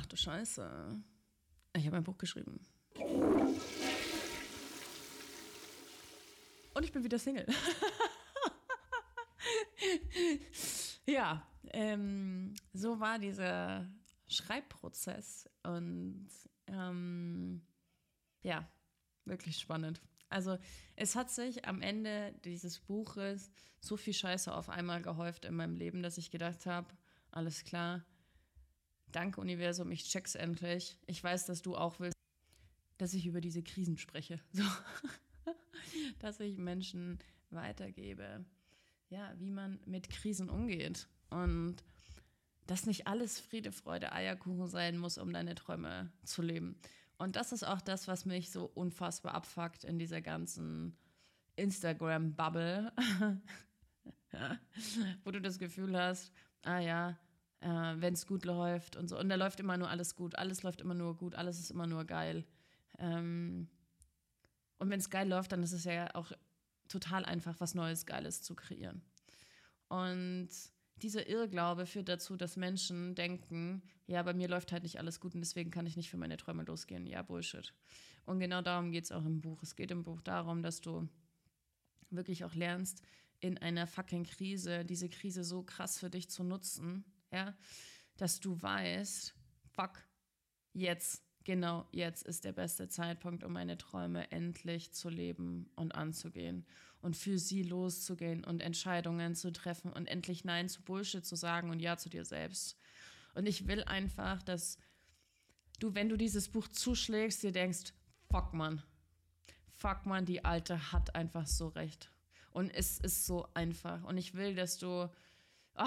Ach du Scheiße. Ich habe ein Buch geschrieben. Und ich bin wieder Single. ja, ähm, so war dieser Schreibprozess. Und ähm, ja, wirklich spannend. Also es hat sich am Ende dieses Buches so viel Scheiße auf einmal gehäuft in meinem Leben, dass ich gedacht habe, alles klar, danke Universum, ich check's endlich. Ich weiß, dass du auch willst, dass ich über diese Krisen spreche. So. dass ich Menschen weitergebe, ja, wie man mit Krisen umgeht. Und dass nicht alles Friede, Freude, Eierkuchen sein muss, um deine Träume zu leben. Und das ist auch das, was mich so unfassbar abfuckt in dieser ganzen Instagram-Bubble, wo du das Gefühl hast, ah ja, äh, wenn es gut läuft und so. Und da läuft immer nur alles gut, alles läuft immer nur gut, alles ist immer nur geil. Ähm, und wenn es geil läuft, dann ist es ja auch total einfach, was Neues, Geiles zu kreieren. Und dieser Irrglaube führt dazu, dass Menschen denken, ja, bei mir läuft halt nicht alles gut und deswegen kann ich nicht für meine Träume losgehen. Ja, Bullshit. Und genau darum geht es auch im Buch. Es geht im Buch darum, dass du wirklich auch lernst, in einer fucking Krise diese Krise so krass für dich zu nutzen, ja, dass du weißt, fuck, jetzt, genau jetzt ist der beste Zeitpunkt, um meine Träume endlich zu leben und anzugehen und für sie loszugehen und Entscheidungen zu treffen und endlich Nein zu Bullshit zu sagen und Ja zu dir selbst. Und ich will einfach, dass du, wenn du dieses Buch zuschlägst, dir denkst, fuck man, fuck man, die Alte hat einfach so recht. Und es ist so einfach. Und ich will, dass du, oh,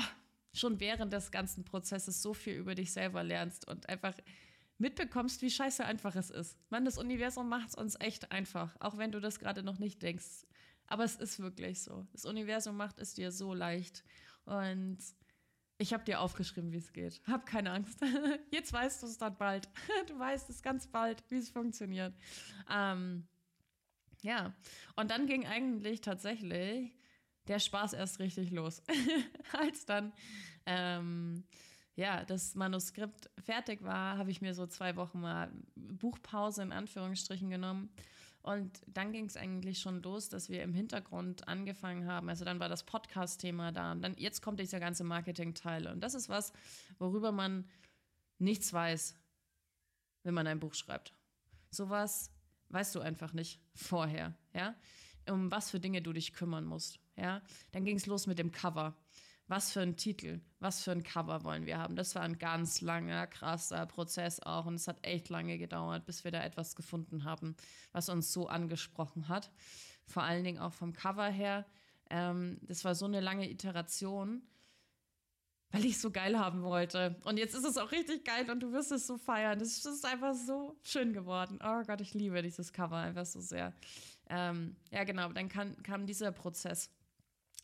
schon während des ganzen Prozesses so viel über dich selber lernst und einfach mitbekommst, wie scheiße einfach es ist. Man, das Universum macht es uns echt einfach, auch wenn du das gerade noch nicht denkst. Aber es ist wirklich so. Das Universum macht es dir so leicht. Und ich habe dir aufgeschrieben, wie es geht. Hab keine Angst. Jetzt weißt du es dann bald. Du weißt es ganz bald, wie es funktioniert. Ähm, ja, und dann ging eigentlich tatsächlich der Spaß erst richtig los. Als dann ähm, ja, das Manuskript fertig war, habe ich mir so zwei Wochen mal Buchpause in Anführungsstrichen genommen. Und dann ging es eigentlich schon los, dass wir im Hintergrund angefangen haben. Also dann war das Podcast-Thema da. Und dann jetzt kommt dieser ganze Marketing-Teil. Und das ist was, worüber man nichts weiß, wenn man ein Buch schreibt. Sowas weißt du einfach nicht vorher, ja? Um was für Dinge du dich kümmern musst, ja? Dann ging es los mit dem Cover was für ein Titel, was für ein Cover wollen wir haben. Das war ein ganz langer, krasser Prozess auch und es hat echt lange gedauert, bis wir da etwas gefunden haben, was uns so angesprochen hat. Vor allen Dingen auch vom Cover her. Ähm, das war so eine lange Iteration, weil ich es so geil haben wollte. Und jetzt ist es auch richtig geil und du wirst es so feiern. Das ist einfach so schön geworden. Oh Gott, ich liebe dieses Cover einfach so sehr. Ähm, ja, genau, dann kam, kam dieser Prozess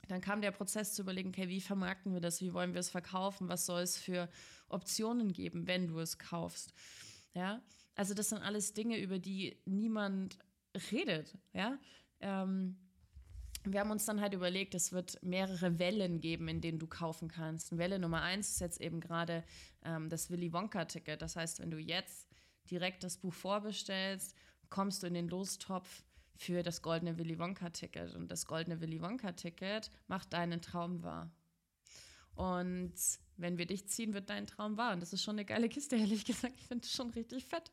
dann kam der Prozess zu überlegen, okay, wie vermarkten wir das, wie wollen wir es verkaufen, was soll es für Optionen geben, wenn du es kaufst. Ja, also das sind alles Dinge, über die niemand redet. Ja, ähm, wir haben uns dann halt überlegt, es wird mehrere Wellen geben, in denen du kaufen kannst. Welle Nummer eins ist jetzt eben gerade ähm, das Willy Wonka-Ticket. Das heißt, wenn du jetzt direkt das Buch vorbestellst, kommst du in den Lostopf für das goldene Willy Wonka-Ticket. Und das goldene Willy Wonka-Ticket macht deinen Traum wahr. Und wenn wir dich ziehen, wird dein Traum wahr. Und das ist schon eine geile Kiste, ehrlich gesagt. Ich finde es schon richtig fett.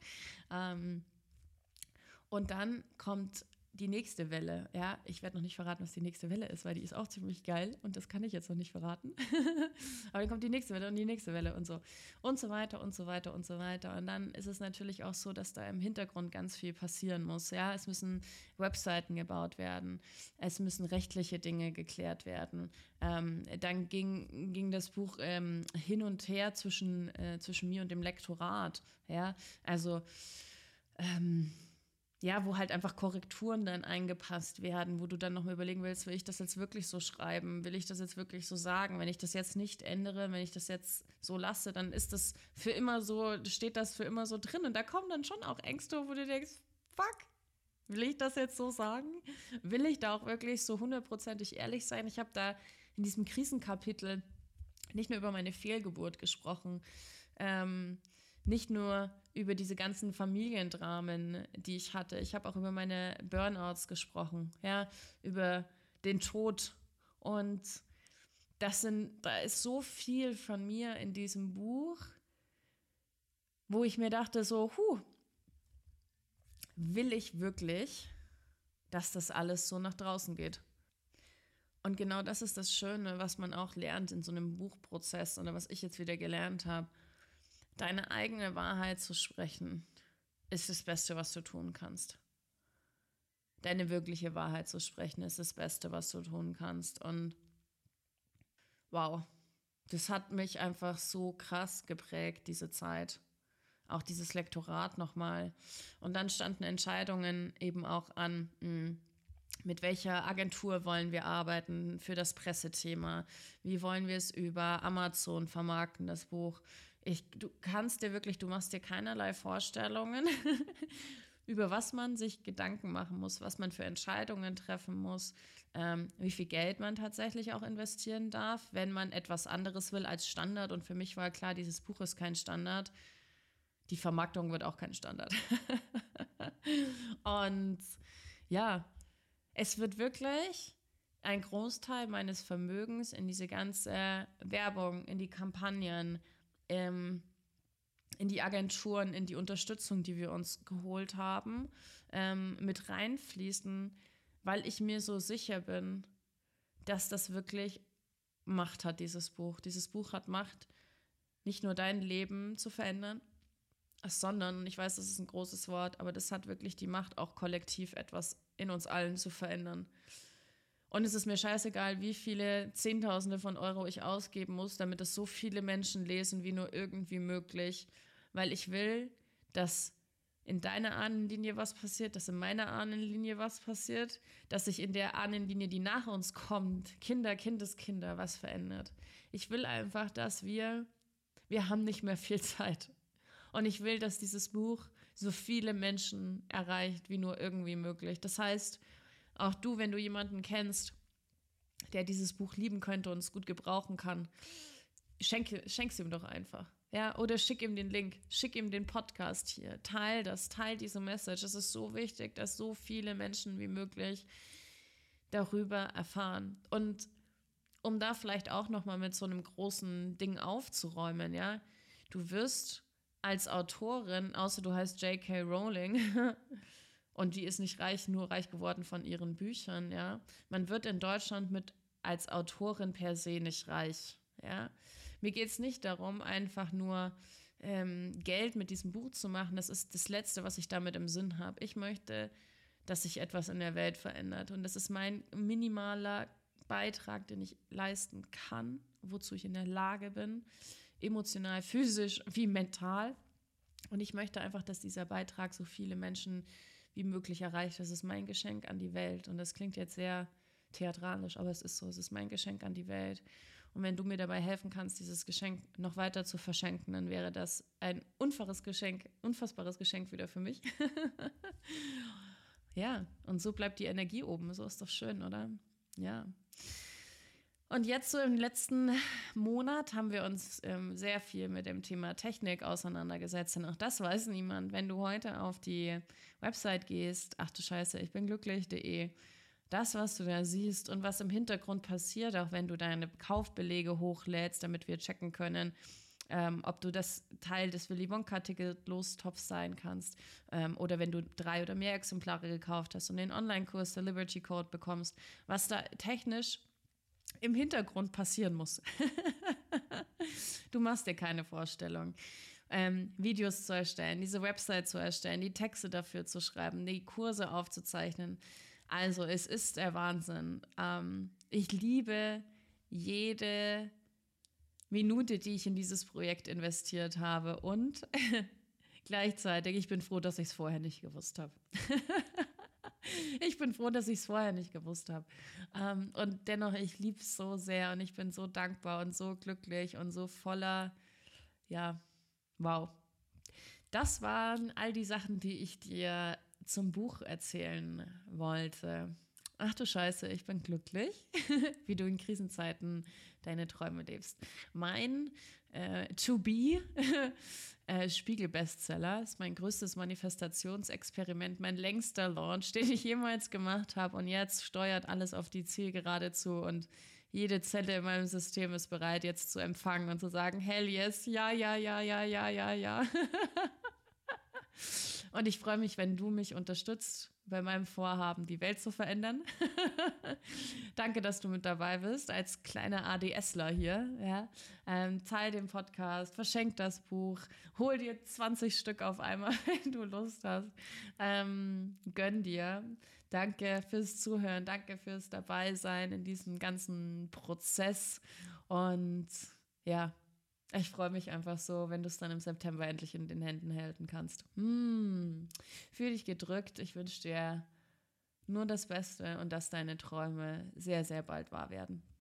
Ähm, und dann kommt die nächste Welle, ja, ich werde noch nicht verraten, was die nächste Welle ist, weil die ist auch ziemlich geil und das kann ich jetzt noch nicht verraten. Aber dann kommt die nächste Welle und die nächste Welle und so und so weiter und so weiter und so weiter. Und dann ist es natürlich auch so, dass da im Hintergrund ganz viel passieren muss. Ja, es müssen Webseiten gebaut werden, es müssen rechtliche Dinge geklärt werden. Ähm, dann ging, ging das Buch ähm, hin und her zwischen, äh, zwischen mir und dem Lektorat. Ja, also ähm, ja, wo halt einfach Korrekturen dann eingepasst werden, wo du dann nochmal überlegen willst, will ich das jetzt wirklich so schreiben? Will ich das jetzt wirklich so sagen? Wenn ich das jetzt nicht ändere, wenn ich das jetzt so lasse, dann ist das für immer so, steht das für immer so drin. Und da kommen dann schon auch Ängste, wo du denkst, fuck, will ich das jetzt so sagen? Will ich da auch wirklich so hundertprozentig ehrlich sein? Ich habe da in diesem Krisenkapitel nicht nur über meine Fehlgeburt gesprochen, ähm, nicht nur über diese ganzen Familiendramen, die ich hatte. Ich habe auch über meine Burnouts gesprochen, ja, über den Tod. Und das sind, da ist so viel von mir in diesem Buch, wo ich mir dachte, so, huh, will ich wirklich, dass das alles so nach draußen geht? Und genau das ist das Schöne, was man auch lernt in so einem Buchprozess oder was ich jetzt wieder gelernt habe. Deine eigene Wahrheit zu sprechen, ist das Beste, was du tun kannst. Deine wirkliche Wahrheit zu sprechen, ist das Beste, was du tun kannst. Und wow, das hat mich einfach so krass geprägt, diese Zeit auch dieses Lektorat nochmal. Und dann standen Entscheidungen eben auch an, hm, mit welcher Agentur wollen wir arbeiten für das Pressethema? Wie wollen wir es über Amazon vermarkten, das Buch? Ich, du kannst dir wirklich, du machst dir keinerlei Vorstellungen, über was man sich Gedanken machen muss, was man für Entscheidungen treffen muss, ähm, wie viel Geld man tatsächlich auch investieren darf, wenn man etwas anderes will als Standard. Und für mich war klar, dieses Buch ist kein Standard die Vermarktung wird auch kein Standard. und ja, es wird wirklich ein Großteil meines Vermögens in diese ganze Werbung, in die Kampagnen, ähm, in die Agenturen, in die Unterstützung, die wir uns geholt haben, ähm, mit reinfließen, weil ich mir so sicher bin, dass das wirklich Macht hat, dieses Buch. Dieses Buch hat Macht, nicht nur dein Leben zu verändern, sondern, ich weiß, das ist ein großes Wort, aber das hat wirklich die Macht, auch kollektiv etwas in uns allen zu verändern. Und es ist mir scheißegal, wie viele Zehntausende von Euro ich ausgeben muss, damit es so viele Menschen lesen, wie nur irgendwie möglich, weil ich will, dass in deiner Ahnenlinie was passiert, dass in meiner Ahnenlinie was passiert, dass sich in der Ahnenlinie, die nach uns kommt, Kinder, Kindeskinder, was verändert. Ich will einfach, dass wir, wir haben nicht mehr viel Zeit. Und ich will, dass dieses Buch so viele Menschen erreicht, wie nur irgendwie möglich. Das heißt, auch du, wenn du jemanden kennst, der dieses Buch lieben könnte und es gut gebrauchen kann, schenke, schenk's ihm doch einfach. Ja, oder schick ihm den Link, schick ihm den Podcast hier, teil das, teil diese Message. Es ist so wichtig, dass so viele Menschen wie möglich darüber erfahren. Und um da vielleicht auch noch mal mit so einem großen Ding aufzuräumen, ja, du wirst als Autorin, außer du heißt J.K. Rowling, und die ist nicht reich, nur reich geworden von ihren Büchern, ja. Man wird in Deutschland mit als Autorin per se nicht reich, ja. Mir geht es nicht darum, einfach nur ähm, Geld mit diesem Buch zu machen. Das ist das Letzte, was ich damit im Sinn habe. Ich möchte, dass sich etwas in der Welt verändert. Und das ist mein minimaler Beitrag, den ich leisten kann, wozu ich in der Lage bin emotional, physisch wie mental. Und ich möchte einfach, dass dieser Beitrag so viele Menschen wie möglich erreicht. Das ist mein Geschenk an die Welt. Und das klingt jetzt sehr theatralisch, aber es ist so. Es ist mein Geschenk an die Welt. Und wenn du mir dabei helfen kannst, dieses Geschenk noch weiter zu verschenken, dann wäre das ein unfaires Geschenk, unfassbares Geschenk wieder für mich. ja, und so bleibt die Energie oben. So ist doch schön, oder? Ja. Und jetzt so im letzten Monat haben wir uns ähm, sehr viel mit dem Thema Technik auseinandergesetzt. Und auch das weiß niemand. Wenn du heute auf die Website gehst, ach du Scheiße, ich bin glücklich.de, das, was du da siehst und was im Hintergrund passiert, auch wenn du deine Kaufbelege hochlädst, damit wir checken können, ähm, ob du das Teil des Willy Wonka-Ticket-Lostopfs sein kannst ähm, oder wenn du drei oder mehr Exemplare gekauft hast und den Online-Kurs der Liberty Code bekommst, was da technisch im Hintergrund passieren muss. du machst dir keine Vorstellung. Ähm, Videos zu erstellen, diese Website zu erstellen, die Texte dafür zu schreiben, die Kurse aufzuzeichnen. Also es ist der Wahnsinn. Ähm, ich liebe jede Minute, die ich in dieses Projekt investiert habe und gleichzeitig, ich bin froh, dass ich es vorher nicht gewusst habe. ich bin froh, dass ich es vorher nicht gewusst habe. Ähm, und dennoch, ich liebe es so sehr und ich bin so dankbar und so glücklich und so voller, ja, wow. Das waren all die Sachen, die ich dir zum Buch erzählen wollte. Ach du Scheiße, ich bin glücklich, wie du in Krisenzeiten deine Träume lebst. Mein äh, To Be, äh, Spiegel-Bestseller. Ist mein größtes Manifestationsexperiment, mein längster Launch, den ich jemals gemacht habe. Und jetzt steuert alles auf die Zielgerade zu und jede Zelle in meinem System ist bereit, jetzt zu empfangen und zu sagen, hell yes, ja, ja, ja, ja, ja, ja, ja. und ich freue mich, wenn du mich unterstützt bei meinem Vorhaben, die Welt zu verändern. Danke, dass du mit dabei bist, als kleiner ADSler hier. Ja. Ähm, teil den Podcast, verschenk das Buch, hol dir 20 Stück auf einmal, wenn du Lust hast. Ähm, gönn dir. Danke fürs Zuhören, danke fürs Dabeisein in diesem ganzen Prozess. Und ja, ich freue mich einfach so, wenn du es dann im September endlich in den Händen halten kannst. Hm, fühl dich gedrückt. Ich wünsche dir nur das Beste und dass deine Träume sehr, sehr bald wahr werden.